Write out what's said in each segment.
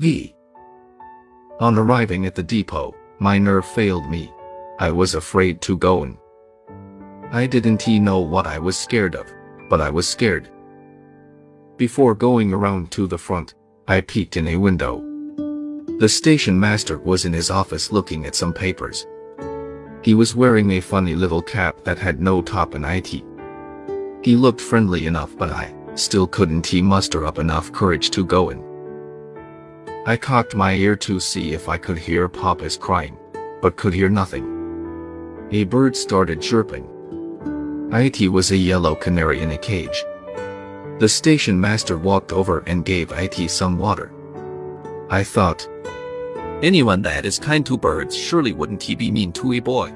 V. On arriving at the depot, my nerve failed me. I was afraid to go in. I didn't know what I was scared of, but I was scared. Before going around to the front, I peeked in a window. The station master was in his office looking at some papers. He was wearing a funny little cap that had no top and IT. He looked friendly enough but I still couldn't he muster up enough courage to go in. I cocked my ear to see if I could hear Papa's crying, but could hear nothing. A bird started chirping. It was a yellow canary in a cage. The station master walked over and gave It some water. I thought, Anyone that is kind to birds surely wouldn't he be mean to a boy.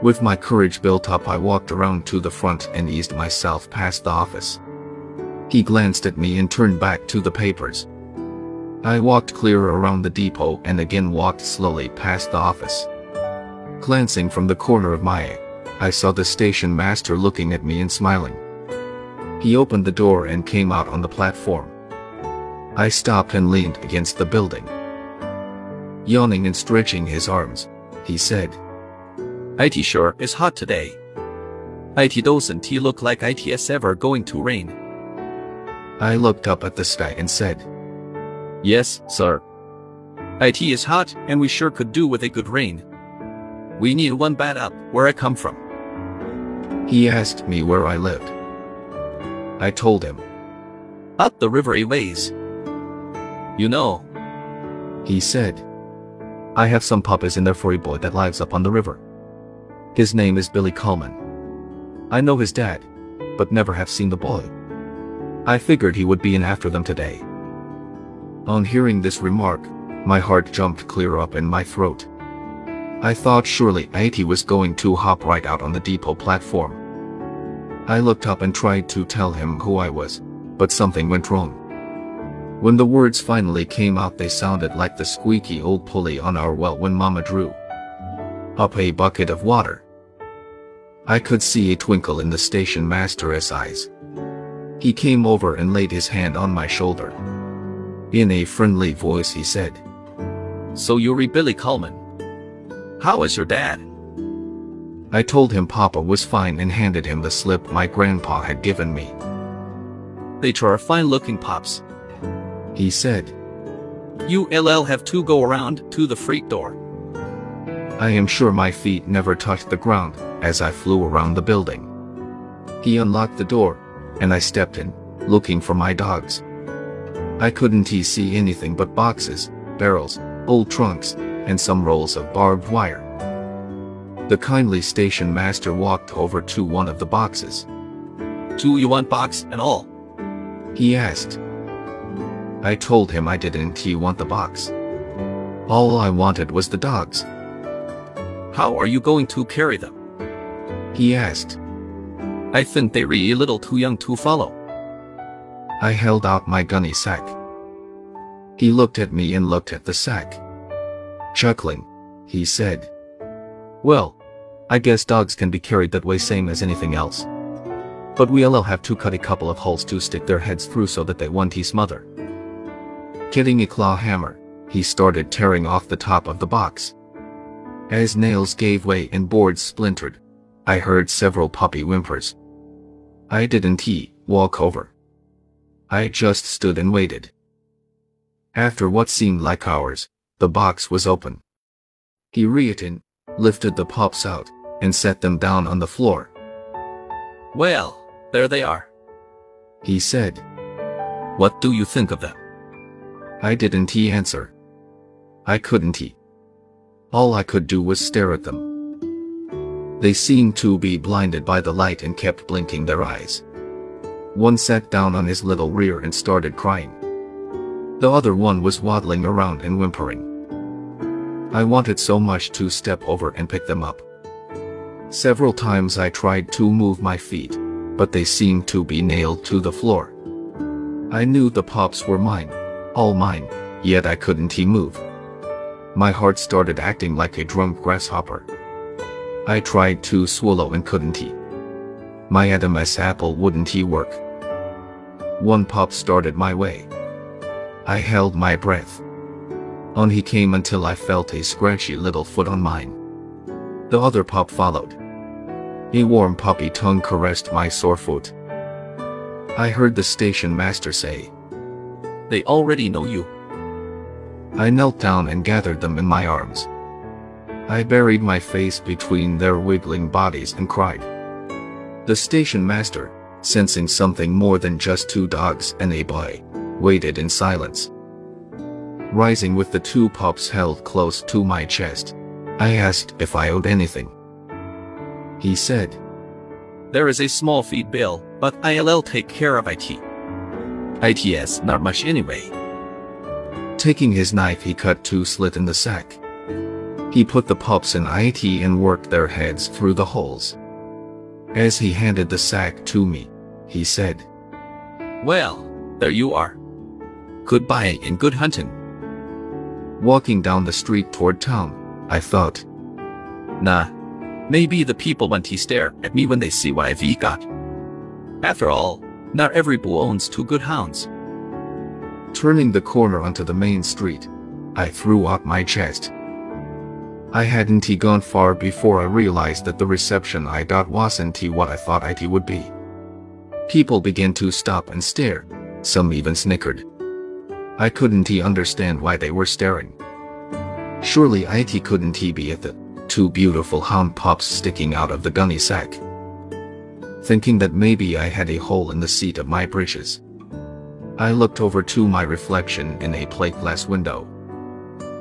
With my courage built up I walked around to the front and eased myself past the office. He glanced at me and turned back to the papers. I walked clear around the depot and again walked slowly past the office. Glancing from the corner of my eye, I saw the station master looking at me and smiling. He opened the door and came out on the platform. I stopped and leaned against the building. Yawning and stretching his arms, he said, IT sure is hot today. IT doesn't he look like IT's ever going to rain? I looked up at the sky and said, Yes, sir. IT is hot and we sure could do with a good rain. We need one bad up where I come from. He asked me where I lived. I told him. Up the river a ways. You know. He said. I have some puppies in there for a boy that lives up on the river. His name is Billy Coleman. I know his dad, but never have seen the boy. I figured he would be in after them today. On hearing this remark, my heart jumped clear up in my throat. I thought surely It was going to hop right out on the depot platform. I looked up and tried to tell him who I was, but something went wrong. When the words finally came out they sounded like the squeaky old pulley on our well when Mama drew up a bucket of water. I could see a twinkle in the station master's eyes. He came over and laid his hand on my shoulder. In a friendly voice he said, So you're Billy Coleman. How is your dad? I told him Papa was fine and handed him the slip my grandpa had given me. They are fine looking pops. He said, You LL have to go around to the freight door. I am sure my feet never touched the ground as I flew around the building. He unlocked the door, and I stepped in, looking for my dogs. I couldn't see anything but boxes, barrels, old trunks, and some rolls of barbed wire. The kindly station master walked over to one of the boxes. Do you want box and all? He asked. I told him I didn't he want the box. All I wanted was the dogs. How are you going to carry them? He asked. I think they're a little too young to follow. I held out my gunny sack. He looked at me and looked at the sack. Chuckling, he said, Well, I guess dogs can be carried that way same as anything else. But we'll have to cut a couple of holes to stick their heads through so that they won't smother. Getting a claw hammer, he started tearing off the top of the box. As nails gave way and boards splintered, I heard several puppy whimpers. I didn't he walk over. I just stood and waited. After what seemed like hours, the box was open. He reached in, lifted the pops out, and set them down on the floor. Well, there they are. He said. What do you think of them? I didn't he answer. I couldn't he. All I could do was stare at them. They seemed to be blinded by the light and kept blinking their eyes. One sat down on his little rear and started crying. The other one was waddling around and whimpering. I wanted so much to step over and pick them up. Several times I tried to move my feet, but they seemed to be nailed to the floor. I knew the pups were mine, all mine, yet I couldn't he move. My heart started acting like a drunk grasshopper. I tried to swallow and couldn't he. My Adam's apple wouldn't he work. One pup started my way. I held my breath. On he came until I felt a scratchy little foot on mine. The other pup followed. A warm puppy tongue caressed my sore foot. I heard the station master say, They already know you. I knelt down and gathered them in my arms. I buried my face between their wiggling bodies and cried. The station master, sensing something more than just two dogs and a boy, waited in silence. Rising with the two pups held close to my chest, I asked if I owed anything. He said, There is a small feed bill, but ILL take care of IT. ITS not much anyway. Taking his knife he cut two slit in the sack. He put the pups in IT and worked their heads through the holes. As he handed the sack to me, he said, Well, there you are. Goodbye and good hunting. Walking down the street toward town, I thought, Nah, maybe the people want to stare at me when they see what I've got. After all, not every bull owns two good hounds. Turning the corner onto the main street, I threw up my chest. I hadn't he gone far before I realized that the reception I got wasn't he what I thought it would be. People began to stop and stare, some even snickered. I couldn't he understand why they were staring. Surely it couldn't he be at the two beautiful hound pups sticking out of the gunny sack. Thinking that maybe I had a hole in the seat of my breeches. I looked over to my reflection in a plate glass window.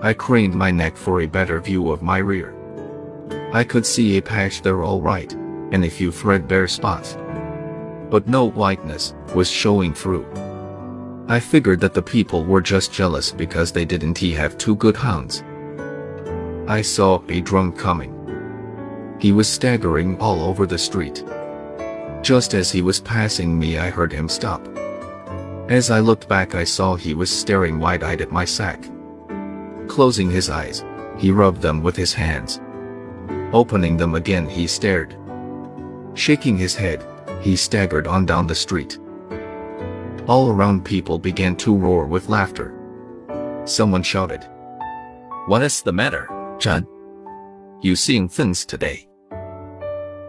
I craned my neck for a better view of my rear. I could see a patch there all right, and a few threadbare spots. But no whiteness was showing through. I figured that the people were just jealous because they didn't have two good hounds. I saw a drunk coming. He was staggering all over the street. Just as he was passing me I heard him stop. As I looked back I saw he was staring wide-eyed at my sack. Closing his eyes, he rubbed them with his hands. Opening them again he stared. Shaking his head, he staggered on down the street. All around people began to roar with laughter. Someone shouted, What is the matter, John? You seeing things today?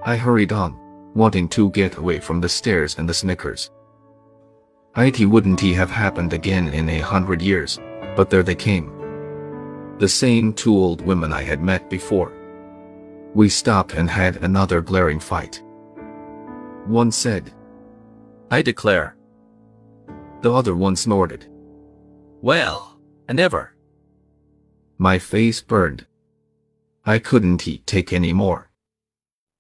I hurried on, wanting to get away from the stares and the snickers. It wouldn't have happened again in a hundred years, but there they came. The same two old women I had met before. We stopped and had another glaring fight. One said, I declare. The other one snorted. Well, I never. My face burned. I couldn't eat take any more.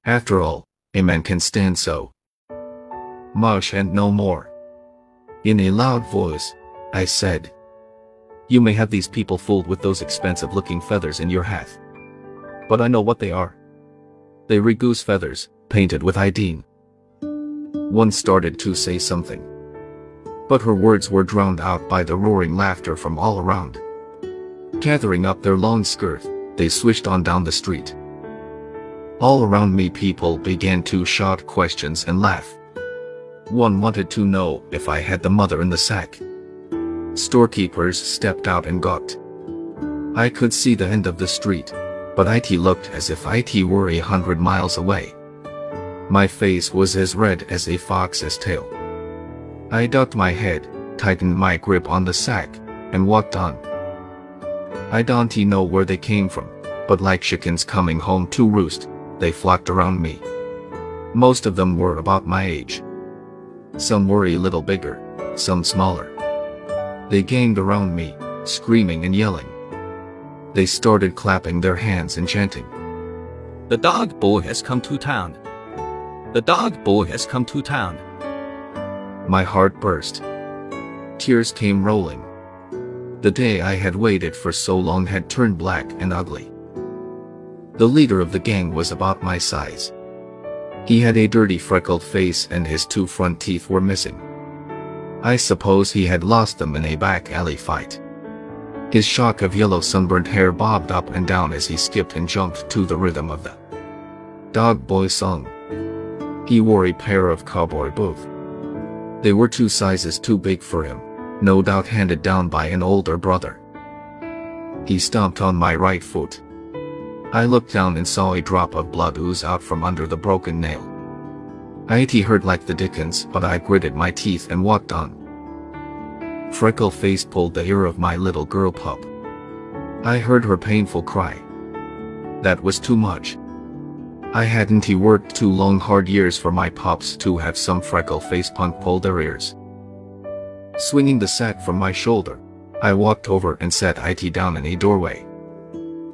After all, a man can stand so much and no more. In a loud voice, I said, You may have these people fooled with those expensive looking feathers in your hat. But I know what they are. They are goose feathers, painted with iodine. One started to say something. But her words were drowned out by the roaring laughter from all around. Gathering up their long skirt, they swished on down the street. All around me people began to shout questions and laugh. One wanted to know if I had the mother in the sack. Storekeepers stepped out and gawked. I could see the end of the street, but IT looked as if IT were a hundred miles away. My face was as red as a fox's tail. I ducked my head, tightened my grip on the sack, and walked on. I don't know where they came from, but like chickens coming home to roost, they flocked around me. Most of them were about my age. Some were a little bigger, some smaller. They ganged around me, screaming and yelling. They started clapping their hands and chanting. The dog boy has come to town. The dog boy has come to town. My heart burst. Tears came rolling. The day I had waited for so long had turned black and ugly. The leader of the gang was about my size. He had a dirty freckled face and his two front teeth were missing. I suppose he had lost them in a back alley fight. His shock of yellow sunburned hair bobbed up and down as he skipped and jumped to the rhythm of the dog boy song. He wore a pair of cowboy boots. They were two sizes too big for him, no doubt handed down by an older brother. He stomped on my right foot. I looked down and saw a drop of blood ooze out from under the broken nail. It hurt like the dickens, but I gritted my teeth and walked on. Freckle Face pulled the ear of my little girl pup. I heard her painful cry. That was too much. I hadn't he worked two long hard years for my pops to have some freckle face punk pull their ears. Swinging the sack from my shoulder, I walked over and sat it down in a doorway.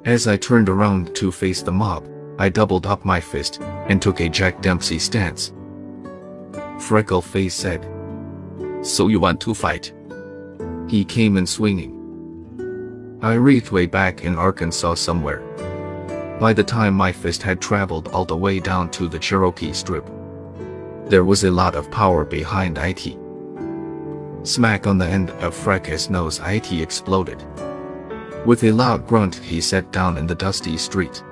As I turned around to face the mob, I doubled up my fist and took a Jack Dempsey stance. Freckle Face said, So you want to fight? He came in swinging. I reached way back in Arkansas somewhere. By the time my fist had traveled all the way down to the Cherokee Strip, there was a lot of power behind it. Smack on the end of Freckle's nose it exploded. With a loud grunt he sat down in the dusty street.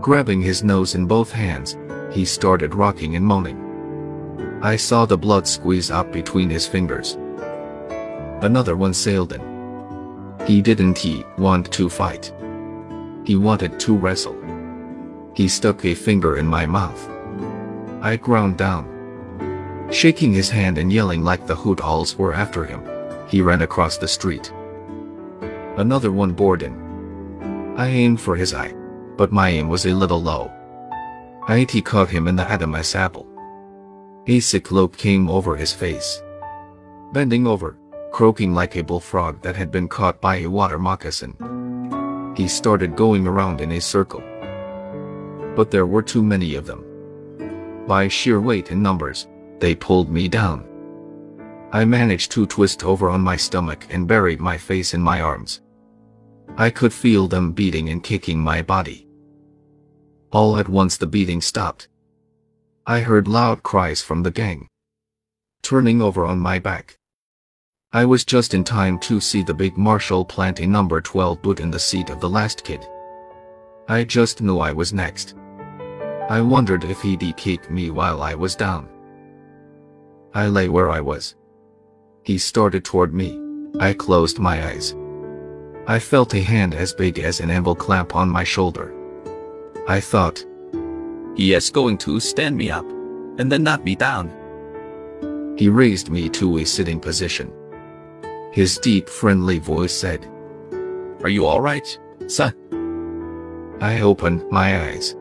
Grabbing his nose in both hands, he started rocking and moaning. I saw the blood squeeze up between his fingers. Another one sailed in. He didn't he want to fight. He wanted to wrestle. He stuck a finger in my mouth. I ground down. Shaking his hand and yelling like the hoot owls were after him, he ran across the street. Another one bored in. I aimed for his eye, but my aim was a little low. It caught him in the Adam's apple. A sick look came over his face. Bending over, croaking like a bullfrog that had been caught by a water moccasin. He started going around in a circle. But there were too many of them. By sheer weight and numbers, they pulled me down. I managed to twist over on my stomach and buried my face in my arms. I could feel them beating and kicking my body. All at once the beating stopped. I heard loud cries from the gang. Turning over on my back, I was just in time to see the big marshal plant a number 12 boot in the seat of the last kid. I just knew I was next. I wondered if he'd kick me while I was down. I lay where I was. He started toward me. I closed my eyes. I felt a hand as big as an anvil clamp on my shoulder. I thought, He is going to stand me up and then knock me down. He raised me to a sitting position. His deep, friendly voice said, Are you alright, son? I opened my eyes.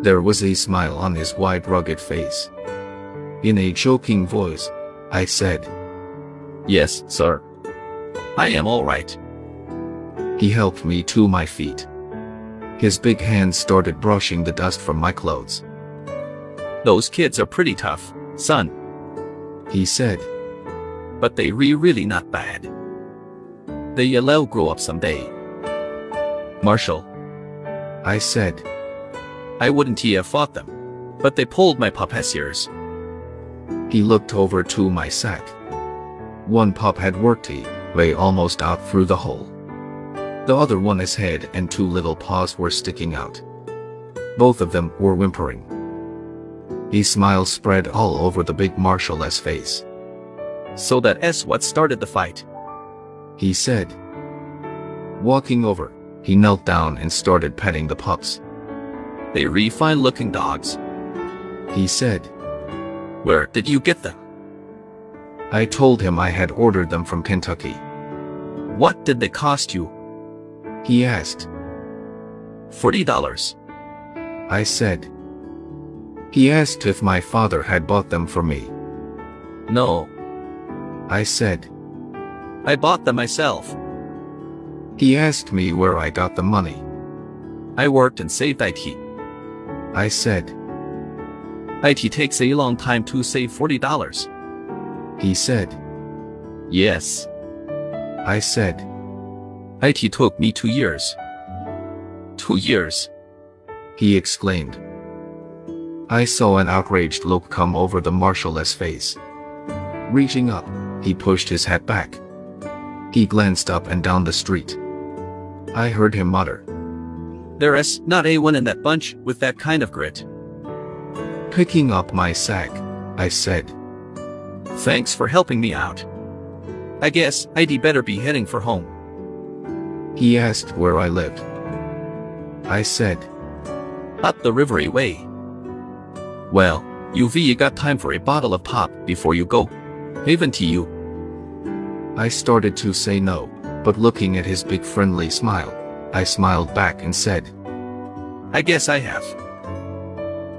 There was a smile on his wide, rugged face. In a choking voice, I said, Yes, sir. I am alright. He helped me to my feet. His big hands started brushing the dust from my clothes. Those kids are pretty tough, son. He said, but they re really not bad. They'll grow up someday. Marshal. I said. I wouldn't he have fought them, but they pulled my pup's ears. He looked over to my sack. One pup had worked way almost out through the hole. The other one his head and two little paws were sticking out. Both of them were whimpering. A smile spread all over the big marshal's face. So that s what started the fight. He said. Walking over, he knelt down and started petting the pups. They re fine looking dogs. He said. Where did you get them? I told him I had ordered them from Kentucky. What did they cost you? He asked. Forty dollars. I said. He asked if my father had bought them for me. No, I said. I bought them myself. He asked me where I got the money. I worked and saved IT. I said. IT takes a long time to save $40. He said. Yes. I said. IT took me two years. Two years. He exclaimed. I saw an outraged look come over the marshal's face. Reaching up, he pushed his hat back. He glanced up and down the street. I heard him mutter. There is not a one in that bunch with that kind of grit. Picking up my sack, I said. Thanks for helping me out. I guess I'd better be heading for home. He asked where I lived. I said, Up the rivery way. Well, you've got time for a bottle of pop before you go. Haven't you? I started to say no, but looking at his big friendly smile, I smiled back and said, I guess I have.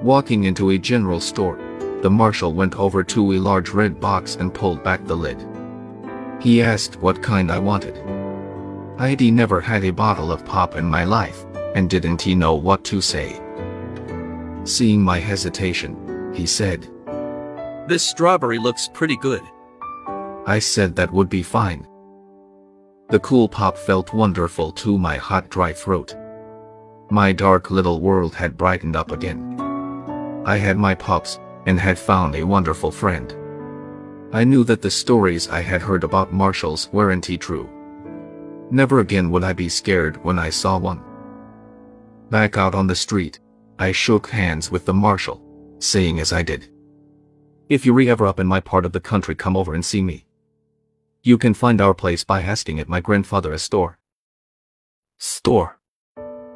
Walking into a general store, the marshal went over to a large red box and pulled back the lid. He asked what kind I wanted. I'd never had a bottle of pop in my life, and didn't he know what to say. Seeing my hesitation, he said, This strawberry looks pretty good. I said that would be fine. The cool pop felt wonderful to my hot dry throat. My dark little world had brightened up again. I had my pops, and had found a wonderful friend. I knew that the stories I had heard about marshals weren't true. Never again would I be scared when I saw one. Back out on the street, I shook hands with the marshal, saying as I did, If you're ever up in my part of the country come over and see me. You can find our place by asking at my grandfather's store. Store?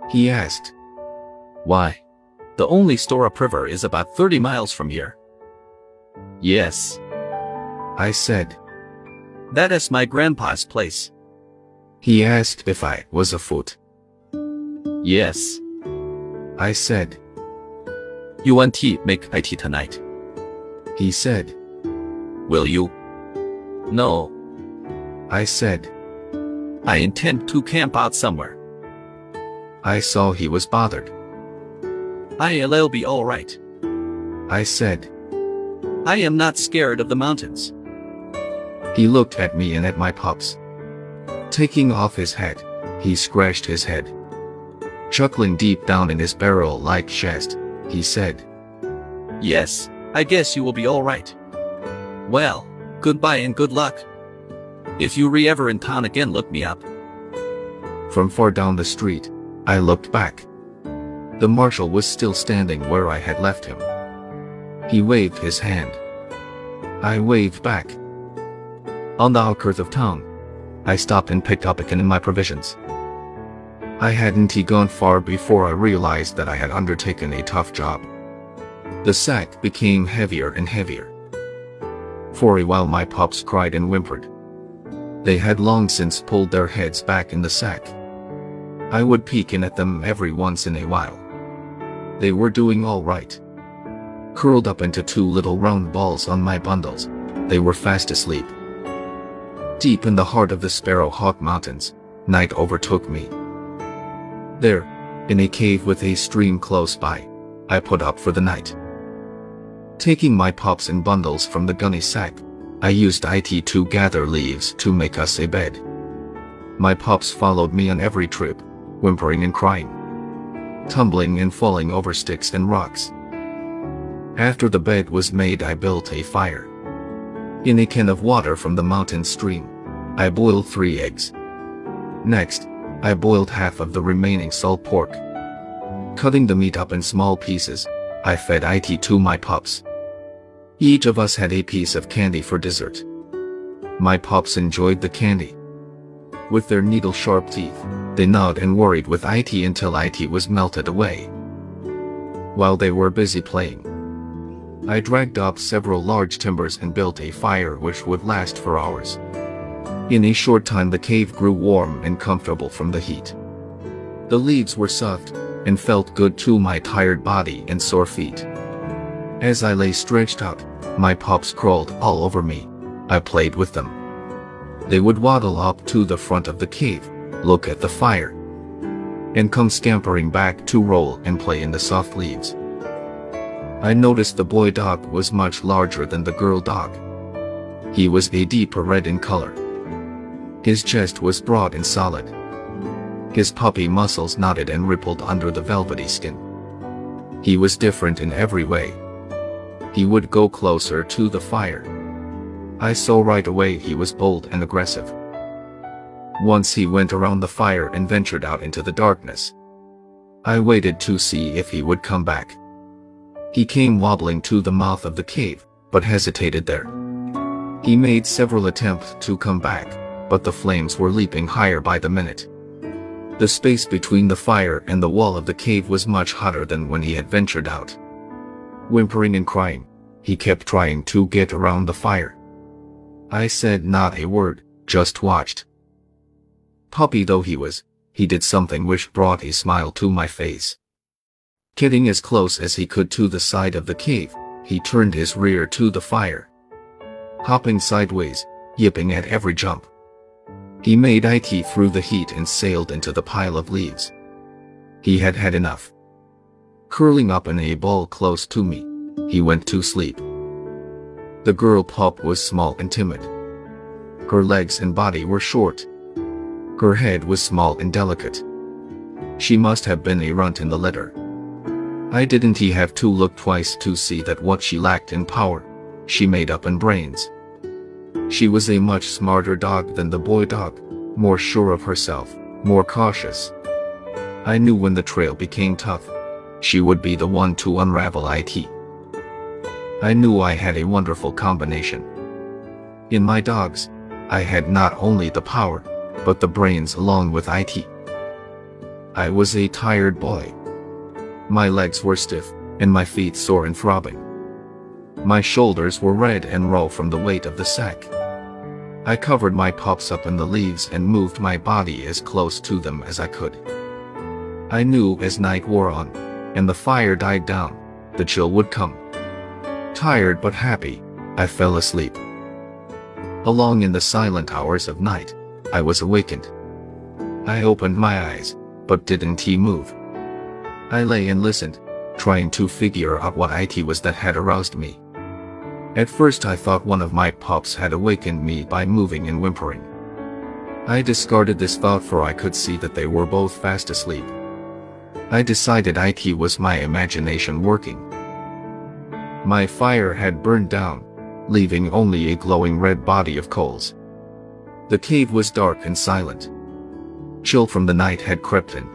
He asked. Why? The only store upriver is about 30 miles from here. Yes. I said. That is my grandpa's place. He asked if I was afoot. Yes. I said. You want tea, make IT tonight? He said. Will you? No. I said. I intend to camp out somewhere. I saw he was bothered. I'll be alright. I said. I am not scared of the mountains. He looked at me and at my pups. Taking off his hat, he scratched his head. Chuckling deep down in his barrel-like chest, he said, Yes, I guess you will be alright. Well, goodbye and good luck. If you re ever in town again look me up. From far down the street, I looked back. The marshal was still standing where I had left him. He waved his hand. I waved back. On the outskirts of town, I stopped and picked up a can in my provisions. I hadn't he gone far before I realized that I had undertaken a tough job. The sack became heavier and heavier. For a while my pups cried and whimpered. They had long since pulled their heads back in the sack. I would peek in at them every once in a while. They were doing all right. Curled up into two little round balls on my bundles, they were fast asleep. Deep in the heart of the Sparrowhawk Mountains, night overtook me. There, in a cave with a stream close by, I put up for the night. Taking my pups and bundles from the gunny sack, I used IT to gather leaves to make us a bed. My pups followed me on every trip, whimpering and crying, tumbling and falling over sticks and rocks. After the bed was made I built a fire. In a can of water from the mountain stream, I boiled three eggs. Next, I boiled half of the remaining salt pork. Cutting the meat up in small pieces, I fed IT to my pups. Each of us had a piece of candy for dessert. My pups enjoyed the candy. With their needle-sharp teeth, they gnawed and worried with IT until IT was melted away. While they were busy playing, I dragged up several large timbers and built a fire which would last for hours. In a short time the cave grew warm and comfortable from the heat. The leaves were soft and felt good to my tired body and sore feet. As I lay stretched out, my pups crawled all over me. I played with them. They would waddle up to the front of the cave, look at the fire, and come scampering back to roll and play in the soft leaves. I noticed the boy dog was much larger than the girl dog. He was a deeper red in color. His chest was broad and solid. His puppy muscles knotted and rippled under the velvety skin. He was different in every way, he would go closer to the fire. I saw right away he was bold and aggressive. Once he went around the fire and ventured out into the darkness. I waited to see if he would come back. He came wobbling to the mouth of the cave, but hesitated there. He made several attempts to come back, but the flames were leaping higher by the minute. The space between the fire and the wall of the cave was much hotter than when he had ventured out. Whimpering and crying, he kept trying to get around the fire. I said not a word, just watched. Puppy though he was, he did something which brought a smile to my face. Getting as close as he could to the side of the cave, he turned his rear to the fire. Hopping sideways, yipping at every jump. He made IT through the heat and sailed into the pile of leaves. He had had enough. Curling up in a ball close to me, he went to sleep. The girl pup was small and timid. Her legs and body were short. Her head was small and delicate. She must have been a runt in the litter. I didn't he have to look twice to see that what she lacked in power, she made up in brains. She was a much smarter dog than the boy dog, more sure of herself, more cautious. I knew when the trail became tough, she would be the one to unravel IT. I knew I had a wonderful combination. In my dogs, I had not only the power, but the brains along with IT. I was a tired boy. My legs were stiff, and my feet sore and throbbing. My shoulders were red and raw from the weight of the sack. I covered my pups up in the leaves and moved my body as close to them as I could. I knew as night wore on, and the fire died down, the chill would come. Tired but happy, I fell asleep. Along in the silent hours of night, I was awakened. I opened my eyes, but didn't he move. I lay and listened, trying to figure out what IT was that had aroused me. At first I thought one of my pups had awakened me by moving and whimpering. I discarded this thought for I could see that they were both fast asleep. I decided IT was my imagination working. My fire had burned down, leaving only a glowing red body of coals. The cave was dark and silent. Chill from the night had crept in.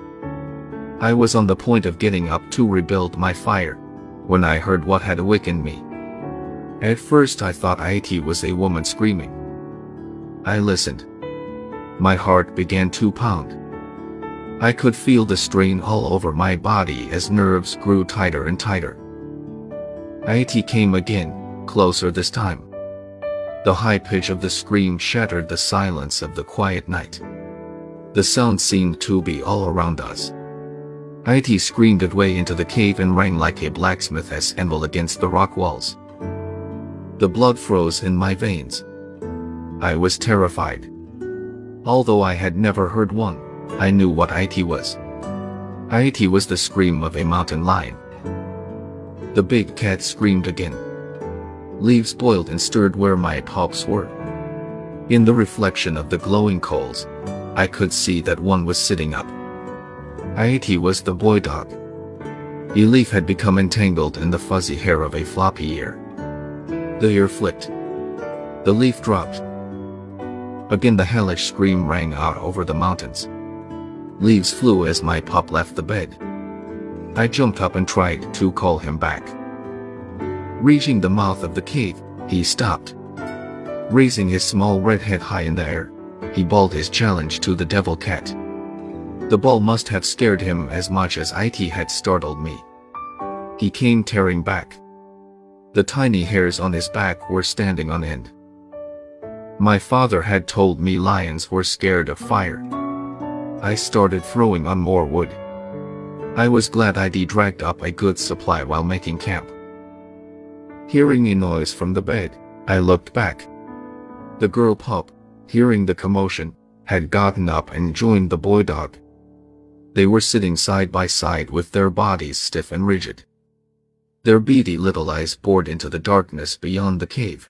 I was on the point of getting up to rebuild my fire, when I heard what had awakened me. At first I thought IT was a woman screaming. I listened. My heart began to pound. I could feel the strain all over my body as nerves grew tighter and tighter. IT came again, closer this time. The high pitch of the scream shattered the silence of the quiet night. The sound seemed to be all around us. IT screamed it way into the cave and rang like a blacksmith's anvil against the rock walls. The blood froze in my veins. I was terrified. Although I had never heard one, I knew what IT was. IT was the scream of a mountain lion. The big cat screamed again. Leaves boiled and stirred where my pups were. In the reflection of the glowing coals, I could see that one was sitting up. IT was the boy dog. Elif had become entangled in the fuzzy hair of a floppy ear. The ear flicked. The leaf dropped. Again the hellish scream rang out over the mountains. Leaves flew as my pup left the bed. I jumped up and tried to call him back. Reaching the mouth of the cave, he stopped. Raising his small red head high in the air, he bawled his challenge to the devil cat. The ball must have scared him as much as IT had startled me. He came tearing back. The tiny hairs on his back were standing on end. My father had told me lions were scared of fire. I started throwing on more wood. I was glad I'd dragged up a good supply while making camp. Hearing a noise from the bed, I looked back. The girl pup, hearing the commotion, had gotten up and joined the boy dog. They were sitting side by side with their bodies stiff and rigid. Their beady little eyes bored into the darkness beyond the cave.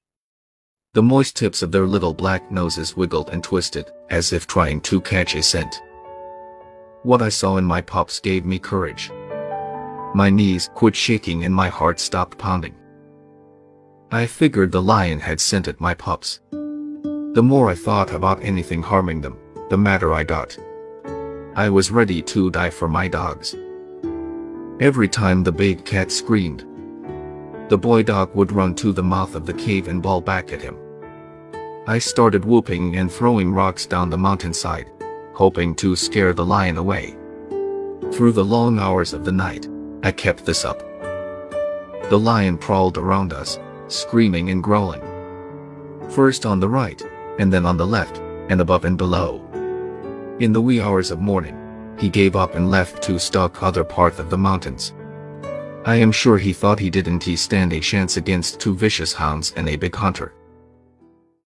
The moist tips of their little black noses wiggled and twisted, as if trying to catch a scent. What I saw in my pups gave me courage. My knees quit shaking and my heart stopped pounding. I figured the lion had scented my pups. The more I thought about anything harming them, the madder I got. I was ready to die for my dogs. Every time the big cat screamed, the boy dog would run to the mouth of the cave and bawl back at him. I started whooping and throwing rocks down the mountainside, hoping to scare the lion away. Through the long hours of the night, I kept this up. The lion prowled around us, screaming and growling. First on the right, and then on the left, and above and below. In the wee hours of morning, he gave up and left to stalk other parts of the mountains. I am sure he thought he didn't he stand a chance against two vicious hounds and a big hunter.